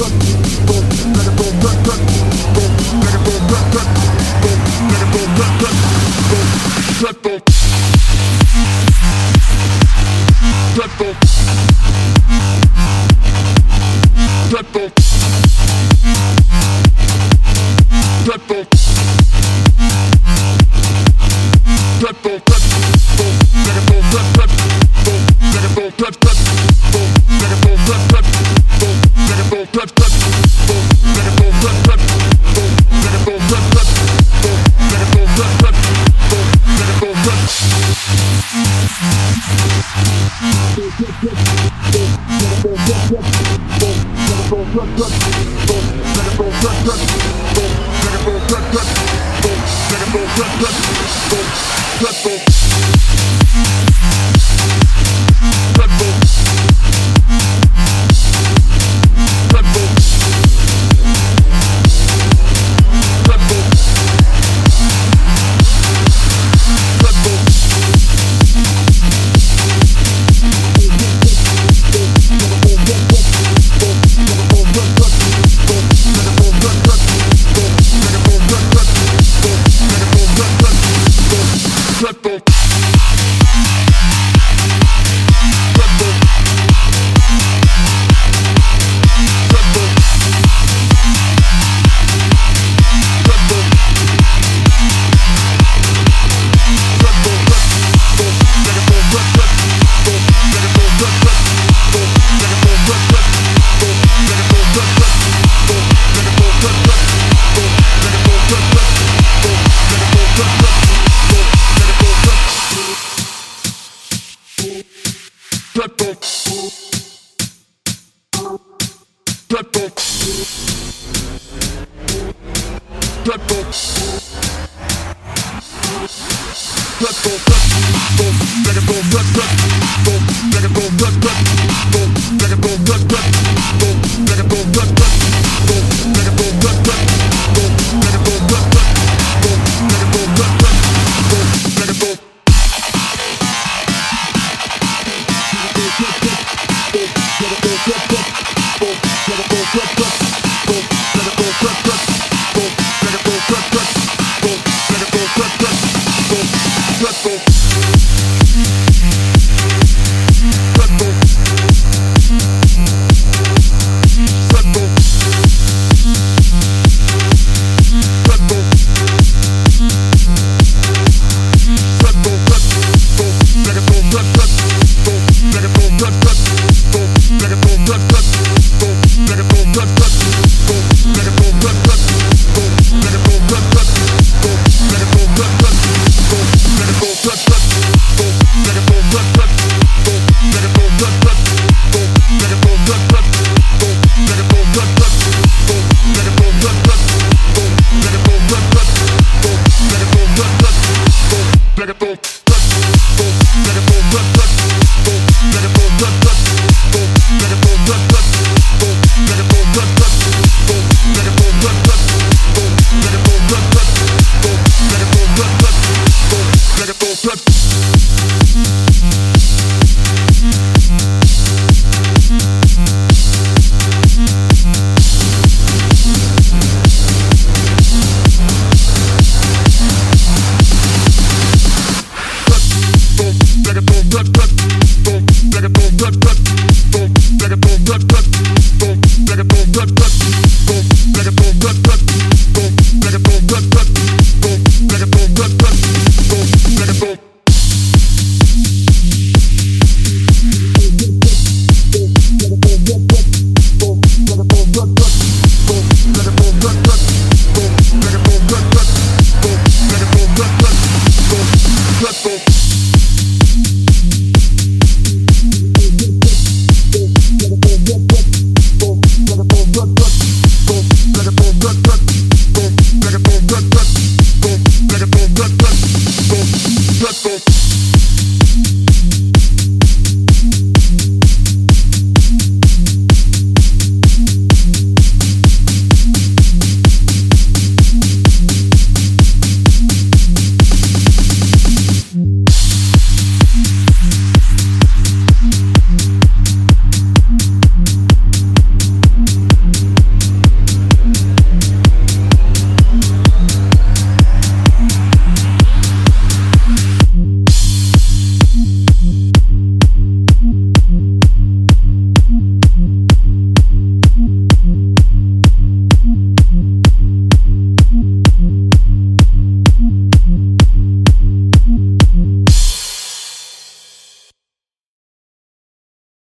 Thank you. Let's go. Let's go. reggaeton.